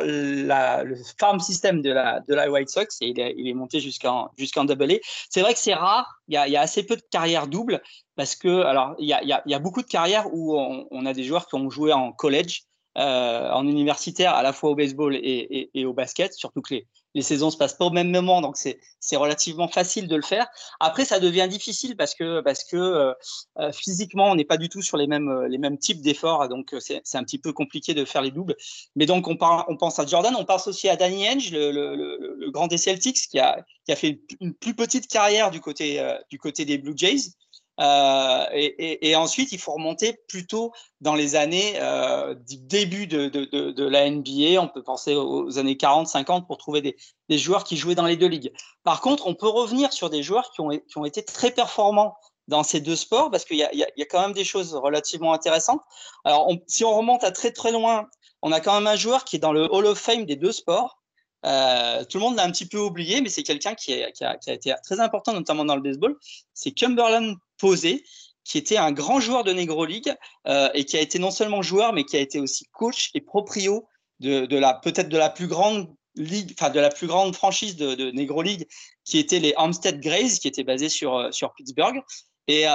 le farm system de la, White Sox et il est, monté jusqu'en jusqu'en double A. C'est vrai que c'est rare, il y, a, assez peu de carrières doubles parce que, alors, il y a, beaucoup de carrières où on, a des joueurs qui ont joué en college, euh, en universitaire, à la fois au baseball et, au basket, surtout que les, les saisons se passent pas au même moment, donc c'est relativement facile de le faire. Après, ça devient difficile parce que parce que euh, euh physiquement, on n'est pas du tout sur les mêmes euh, les mêmes types d'efforts, donc c'est un petit peu compliqué de faire les doubles. Mais donc on, on pense à Jordan, on pense aussi à Danny Henge, le, grand des Celtics, qui a qui a fait une plus petite carrière du côté du côté des Blue Jays. Euh, et, ensuite, il faut remonter plutôt dans les années euh, du début de, de, de, la NBA. On peut penser aux années 40, 50 pour trouver des, des, joueurs qui jouaient dans les deux ligues. Par contre, on peut revenir sur des joueurs qui ont, qui ont été très performants dans ces deux sports parce qu'il y, y, y a, quand même des choses relativement intéressantes. Alors, si on remonte à très très loin, on a quand même un joueur qui est dans le Hall of Fame des deux sports. Euh, tout le monde l'a un petit peu oublié, mais c'est quelqu'un qui, a été très important, notamment dans le baseball. C'est Cumberland Posé, qui était un grand joueur de Negro League euh, et qui a été non seulement joueur, mais qui a été aussi coach et proprio de, de la peut-être de la plus grande de la plus grande franchise de, Negro League, qui était les Hampstead Grays, qui était basé sur euh, Pittsburgh. Et,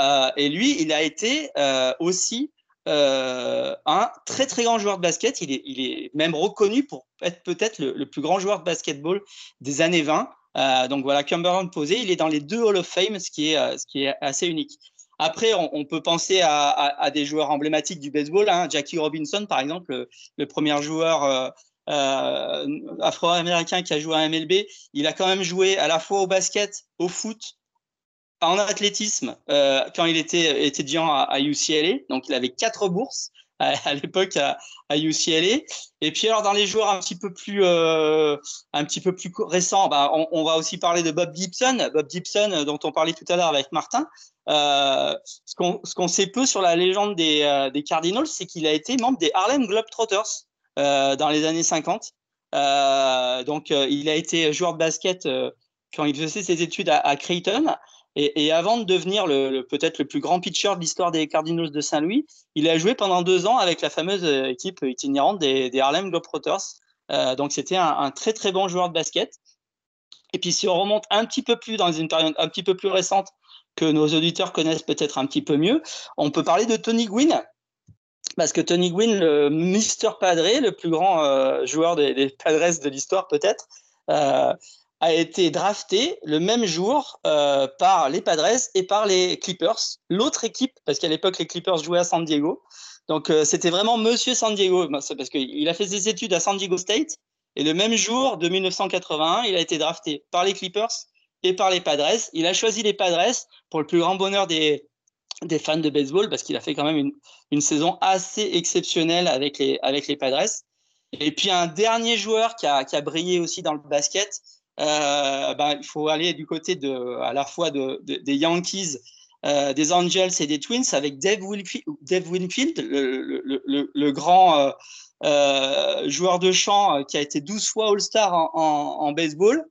lui, il a été aussi euh, un très très grand joueur de basket. Il est, il est même reconnu pour être peut-être le, plus grand joueur de basketball des années 20. Euh, donc voilà, Cumberland posé, il est dans les deux Hall of Fame, ce qui est, euh, ce qui est assez unique. Après, on, peut penser à, des joueurs emblématiques du baseball. Hein. Jackie Robinson, par exemple, le, premier joueur afro-américain qui a joué à MLB. Il a quand même joué à la fois au basket, au foot, en athlétisme euh, quand il était étudiant à, UCLA. Donc, il avait quatre bourses à, à l'époque à, UCLA. Et puis, alors, dans les joueurs un petit peu plus, euh, un petit peu plus récents, bah, on, va aussi parler de Bob Gibson. Bob Gibson, euh, dont on parlait tout à l'heure avec Martin. Euh, ce qu'on qu sait peu sur la légende des, euh, des Cardinals, c'est qu'il a été membre des Harlem Globetrotters euh, dans les années 50. donc, il a été joueur de basket quand il faisait ses études à Creighton. Et, avant de devenir peut-être le plus grand pitcher de l'histoire des Cardinals de Saint-Louis, il a joué pendant deux ans avec la fameuse équipe itinérante des, Harlem Globetrotters. Euh, donc c'était un, très très bon joueur de basket. Et puis si on remonte un petit peu plus dans une période un petit peu plus récente que nos auditeurs connaissent peut-être un petit peu mieux, on peut parler de Tony Gwynn. Parce que Tony Gwynn, le Mister Padre, le plus grand euh, joueur des, des Padres de l'histoire peut-être, euh, a été drafté le même jour euh, par les Padres et par les Clippers, l'autre équipe, parce qu'à l'époque les Clippers jouaient à San Diego. Donc euh, c'était vraiment Monsieur San Diego, parce qu'il a fait ses études à San Diego State, et le même jour de 1981, il a été drafté par les Clippers et par les Padres. Il a choisi les Padres pour le plus grand bonheur des, des fans de baseball, parce qu'il a fait quand même une, une saison assez exceptionnelle avec les, avec les Padres. Et puis un dernier joueur qui a, qui a brillé aussi dans le basket, euh, ben, il faut aller du côté à la fois de, de, des Yankees, euh, des Angels et des Twins avec Dave Winfield, le, grand euh, joueur de champ qui a été 12 fois All-Star en, baseball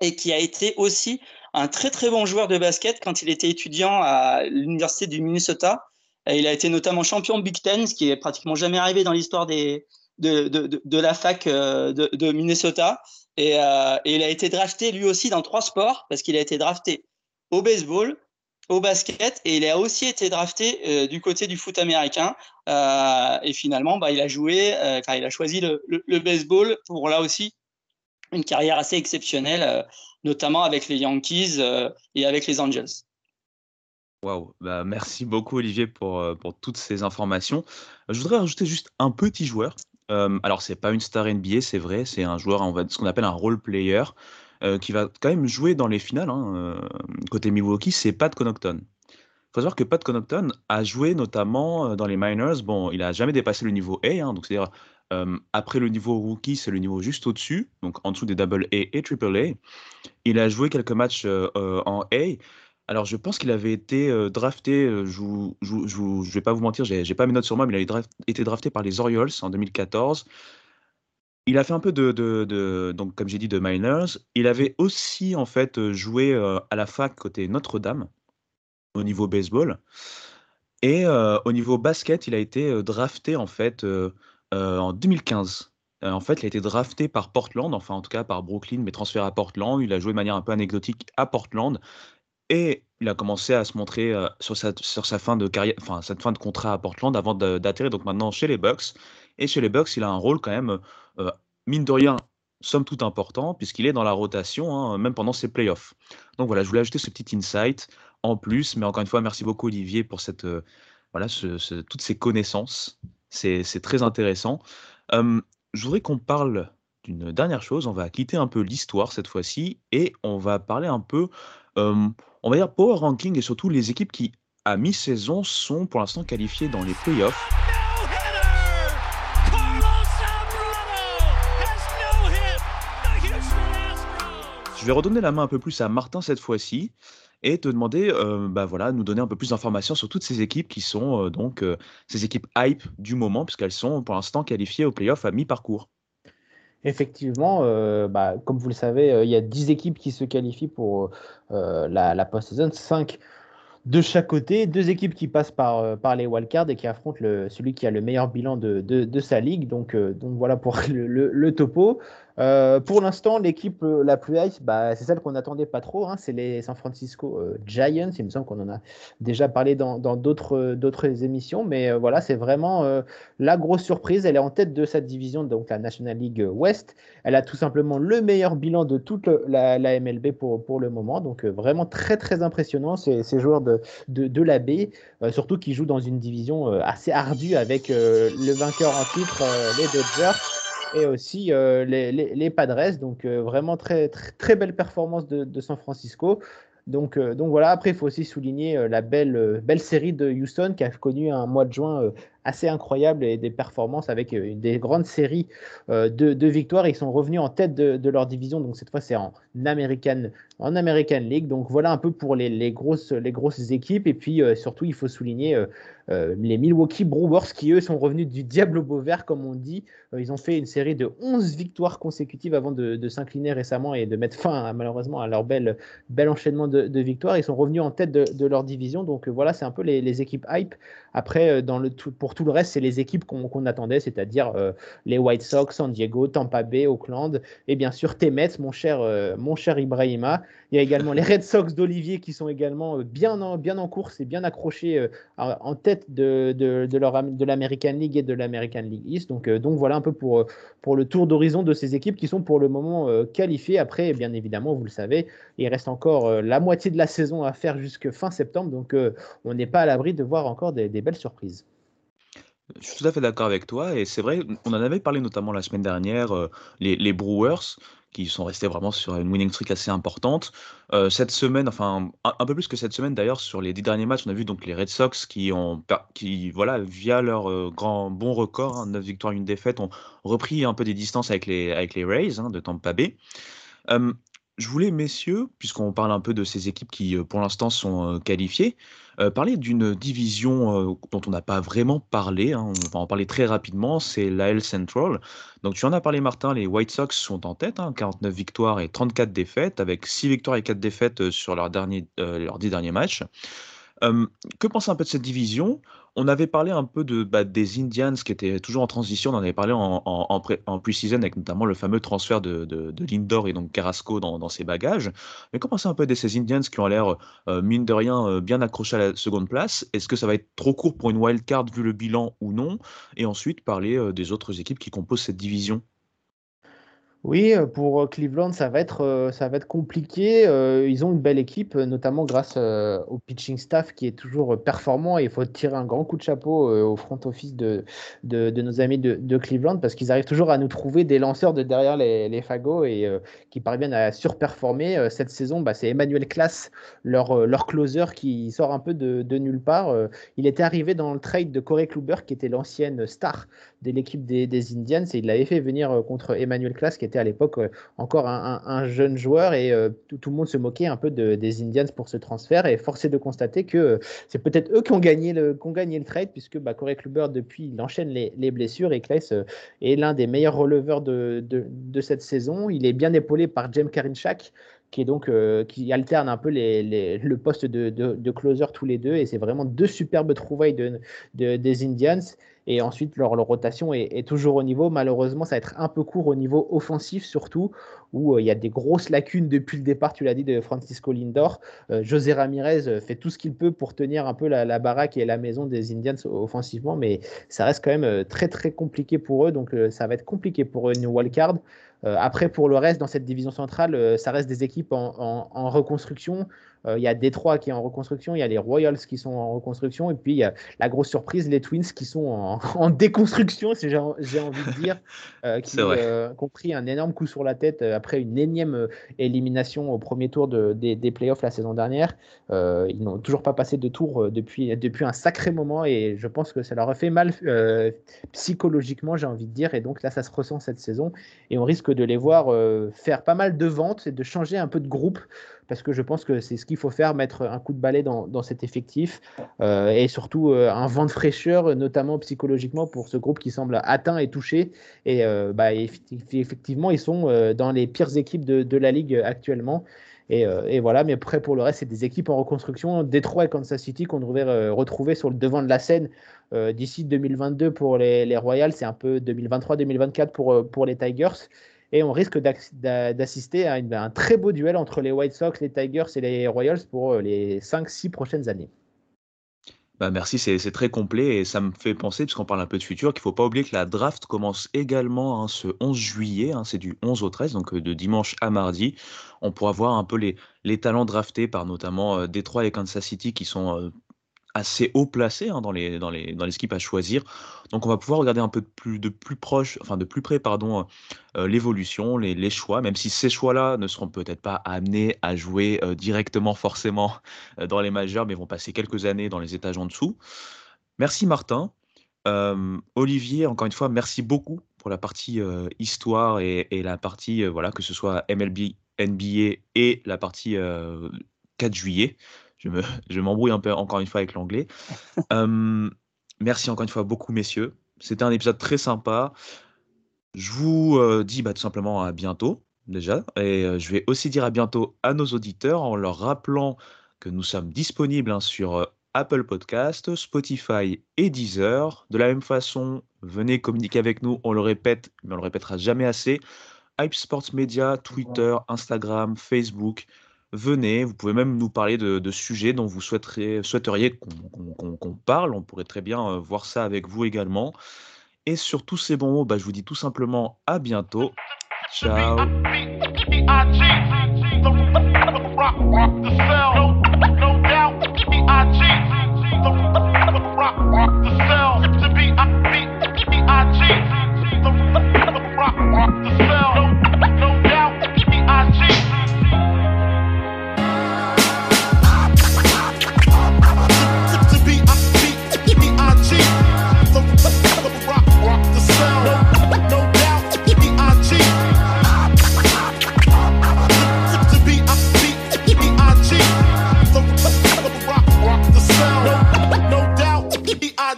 et qui a été aussi un très très bon joueur de basket quand il était étudiant à l'université du Minnesota. Il a été notamment champion Big Ten, ce qui est pratiquement jamais arrivé dans l'histoire des, de, de, de, la fac de, de Minnesota. Et, et, il a été drafté lui aussi dans trois sports, parce qu'il a été drafté au baseball, au basket et il a aussi été drafté euh, du côté du foot américain. Euh, et finalement, bah, il a joué, euh, il a choisi le, baseball pour là aussi une carrière assez exceptionnelle, notamment avec les Yankees et avec les Angels. Waouh, bah, merci beaucoup Olivier pour, pour toutes ces informations. Je voudrais rajouter juste un petit joueur. Alors, c'est pas une star NBA, c'est vrai, c'est un joueur, on va, ce qu'on appelle un role player. Euh, qui va quand même jouer dans les finales, hein, euh, côté Milwaukee, c'est Pat Connaughton. Il faut savoir que Pat Connaughton a joué notamment euh, dans les minors. Bon, il n'a jamais dépassé le niveau A, hein, donc c'est-à-dire après le niveau rookie, c'est le niveau juste au-dessus, donc en dessous des double A et triple A. Il a joué quelques matchs en A. Alors, je pense qu'il avait été drafté, je ne vais pas vous mentir, j'ai pas mes notes sur moi, mais il a été drafté par les Orioles en 2014. Il a fait un peu de donc comme j'ai dit, de minors. Il avait aussi, en fait, joué, à la fac côté Notre-Dame, au niveau baseball et au niveau basket, il a été, drafté, en fait, en 2015. en fait, il a été drafté par Portland, enfin, en tout cas, par Brooklyn, mais transféré à Portland. Il a joué de manière un peu anecdotique à Portland et il a commencé à se montrer, sur sa sur sa fin de carrière enfin, cette fin de contrat à Portland avant d'atterrir donc maintenant chez les Bucks et chez les Bucks, il a un rôle quand même, euh, mine de rien, somme toute important, puisqu'il est dans la rotation, hein, même pendant ses playoffs. Donc voilà, je voulais ajouter ce petit insight en plus, mais encore une fois, merci beaucoup Olivier pour cette, euh, voilà, toutes ces connaissances. C'est très intéressant. je voudrais qu'on parle d'une dernière chose. On va quitter un peu l'histoire cette fois-ci et on va parler un peu, on va dire power ranking et surtout les équipes qui, à mi-saison, sont pour l'instant qualifiées dans les playoffs. Je vais redonner la main un peu plus à Martin cette fois-ci et te demander, euh, bah voilà, nous donner un peu plus d'informations sur toutes ces équipes qui sont euh, donc euh, ces équipes hype du moment, puisqu'elles sont pour l'instant qualifiées au playoff à mi-parcours. Effectivement, bah, comme vous le savez, il y a 10 équipes qui se qualifient pour la, la post-saison, 5 de chaque côté, deux équipes qui passent par, les wildcards et qui affrontent celui qui a le meilleur bilan de, sa ligue. Donc voilà pour le topo. Euh, pour l'instant, l'équipe euh, la plus hype, bah, c'est celle qu'on n'attendait pas trop. Hein, c'est les San Francisco euh, Giants. Il me semble qu'on en a déjà parlé dans d'autres émissions. Mais voilà, c'est vraiment la grosse surprise. Elle est en tête de cette division, donc la National League West. Elle a tout simplement le meilleur bilan de toute la, MLB pour, le moment. Donc vraiment très très impressionnant ces, ces joueurs de, de, de la baie, surtout qui jouent dans une division assez ardue avec le vainqueur en titre, les Dodgers et aussi euh, les, Padres. Donc euh, vraiment très, très, belle performance de, de San Francisco. Donc, euh, donc voilà, après il faut aussi souligner la belle, belle série de Houston qui a connu un mois de juin assez incroyable et des performances avec des grandes séries de, de, victoires. Ils sont revenus en tête de, leur division, donc cette fois c'est en American, en American League. Donc voilà un peu pour les, les grosses, les grosses équipes. Et puis surtout, il faut souligner euh, les Milwaukee Brewers qui, eux, sont revenus du diable au beau vert, comme on dit. Euh, ils ont fait une série de 11 victoires consécutives avant de, s'incliner récemment et de mettre fin, malheureusement, à leur bel, enchaînement de, victoires. Ils sont revenus en tête de, leur division. Donc euh, voilà, c'est un peu les, équipes hype. Après, le, pour tout le reste, c'est les équipes qu'on attendait, c'est-à-dire les White Sox, San Diego, Tampa Bay, Oakland et bien sûr Temets, mon cher, mon cher Ibrahima. Il y a également les Red Sox d'Olivier qui sont également bien en, bien en course et bien accrochés en tête de, de, de l'American League et de l'American League East. Donc, euh, donc voilà un peu pour, pour le tour d'horizon de ces équipes qui sont pour le moment euh, qualifiées. Après, bien évidemment, vous le savez, il reste encore euh, la moitié de la saison à faire jusque fin septembre. Donc on n'est pas à l'abri de voir encore des, belles surprises. Je suis tout à fait d'accord avec toi et c'est vrai, on en avait parlé notamment la semaine dernière, les Brewers qui sont restés vraiment sur une winning streak assez importante. Euh, cette semaine, enfin un, peu plus que cette semaine d'ailleurs, sur les dix derniers matchs, on a vu donc les Red Sox qui ont, qui voilà, via leur euh, grand bon record, hein, 9 victoires, une défaite, ont repris un peu des distances avec les, avec les Rays hein, de Tampa Bay. Euh, je voulais, messieurs, puisqu'on parle un peu de ces équipes qui, euh, pour l'instant, sont euh, qualifiées, euh, parler d'une division dont on n'a pas vraiment parlé. Hein, on va en parler très rapidement, c'est l'AL Central. Donc, tu en as parlé, Martin, les White Sox sont en tête, 49 hein, victoires et 34 défaites, avec 6 victoires et 4 défaites sur leurs, derniers, leurs 10 derniers matchs. que penser un peu de cette division? On avait parlé un peu de, bah, des Indians qui étaient toujours en transition. On en avait parlé en, pre-season avec notamment le fameux transfert de, Lindor et donc Carrasco dans, ses bagages. Mais que penser un peu de ces Indians qui ont l'air, mine de rien, bien accrochés à la seconde place? Est-ce que ça va être trop court pour une wild card vu le bilan ou non? Et ensuite parler des autres équipes qui composent cette division. Oui, euh, pour euh, Cleveland, ça va être, euh, ça va être compliqué. Ils ont une belle équipe, notamment grâce au pitching staff qui est toujours performant. Et il faut tirer un grand coup de chapeau au front office de, de, nos amis de, Cleveland parce qu'ils arrivent toujours à nous trouver des lanceurs de derrière les, les fagots et qui parviennent à surperformer. Cette saison, bah, c'est Emmanuel Class, leur, leur closer, qui sort un peu de, nulle part. Il était arrivé dans le trade de Corey Kluber, qui était l'ancienne star de l'équipe des, des, Indians, et il l'avait fait venir contre Emmanuel Class, qui était à l'époque euh, encore un, jeune joueur et euh, tout, le monde se moquait un peu des Indians pour ce transfert et forcé de constater que euh, c'est peut-être eux qui ont gagné le, qui ont gagné le trade puisque bah, Corey Kluber depuis il enchaîne les, blessures et Claes est l'un des meilleurs releveurs de, de, cette saison. Il est bien épaulé par James Karinchak qui est donc qui alterne un peu les, le poste de, de, closer tous les deux et c'est vraiment deux superbes trouvailles de, des Indians et ensuite, leur, rotation est, toujours au niveau. Malheureusement, ça va être un peu court au niveau offensif, surtout, où euh, il y a des grosses lacunes depuis le départ, tu l'as dit, de Francisco Lindor. Euh, José Ramirez euh, fait tout ce qu'il peut pour tenir un peu la, baraque et la maison des Indians offensivement, mais ça reste quand même très, très compliqué pour eux. Donc, ça va être compliqué pour une wildcard. après, pour le reste, dans cette division centrale, ça reste des équipes en reconstruction. Euh, il y a Détroit qui est en reconstruction, il y a les Royals qui sont en reconstruction, et puis il y a la grosse surprise, les Twins qui sont en, déconstruction, si j'ai envie de dire, euh, qui euh, ont pris un énorme coup sur la tête après une énième élimination au premier tour des, des, playoffs la saison dernière. ils n'ont toujours pas passé de tour depuis, depuis un sacré moment, et je pense que ça leur a fait mal psychologiquement, j'ai envie de dire, et donc là, ça se ressent cette saison, et on risque de les voir faire pas mal de ventes et de changer un peu de groupe parce que je pense que c'est ce qu'il faut faire, mettre un coup de balai dans, cet effectif euh, et surtout euh, un vent de fraîcheur, notamment psychologiquement pour ce groupe qui semble atteint et touché. Et euh, bah, effectivement, ils sont dans les pires équipes de, la ligue actuellement. Et, voilà, mais après pour le reste, c'est des équipes en reconstruction. Détroit et Kansas City qu'on devrait retrouver sur le devant de la scène d'ici 2022 pour les, les Royals, c'est un peu 2023-2024 pour, pour les Tigers et on risque d'assister à, un très beau duel entre les White Sox, les Tigers et les Royals pour euh, les 5-6 prochaines années. Bah merci, c'est très complet et ça me fait penser, puisqu'on parle un peu de futur, qu'il ne faut pas oublier que la draft commence également hein, ce 11 juillet, hein, c'est du 11 au 13, donc euh, de dimanche à mardi. On pourra voir un peu les, talents draftés par notamment euh, Détroit et Kansas City qui sont assez haut placé hein, dans les dans les dans les équipes à choisir. Donc on va pouvoir regarder un peu de plus de plus proche, enfin de plus près pardon, euh, l'évolution, les, les, choix, même si ces choix-là ne seront peut-être pas amenés à jouer euh, directement forcément euh, dans les majeurs, mais vont passer quelques années dans les étages en dessous. Merci Martin. Olivier, encore une fois, merci beaucoup pour la partie histoire et, et, la partie voilà que ce soit MLB, NBA et la partie 4 juillet je m'embrouille un peu encore une fois avec l'anglais. merci encore une fois beaucoup, messieurs. C'était un épisode très sympa. Je vous euh, dis bah, tout simplement à bientôt déjà. Et euh, je vais aussi dire à bientôt à nos auditeurs en leur rappelant que nous sommes disponibles hein, sur euh, Apple Podcast, Spotify et Deezer. De la même façon, venez communiquer avec nous. On le répète, mais on le répétera jamais assez. Hype Sports Media, Twitter, Instagram, Facebook venez, vous pouvez même nous parler de, sujets dont vous souhaiteriez qu'on parle. On pourrait très bien euh, voir ça avec vous également. Et sur tous ces bons mots, bah, je vous dis tout simplement à bientôt. Ciao.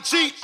Cheat.